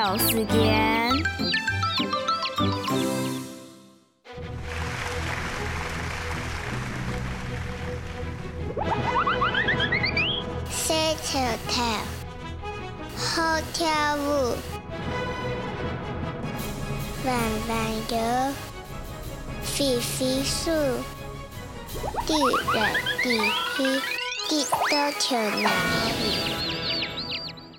有时间。小跳跳，好跳舞，弯弯游，飞飞鼠，地来地去，地都跳哪里？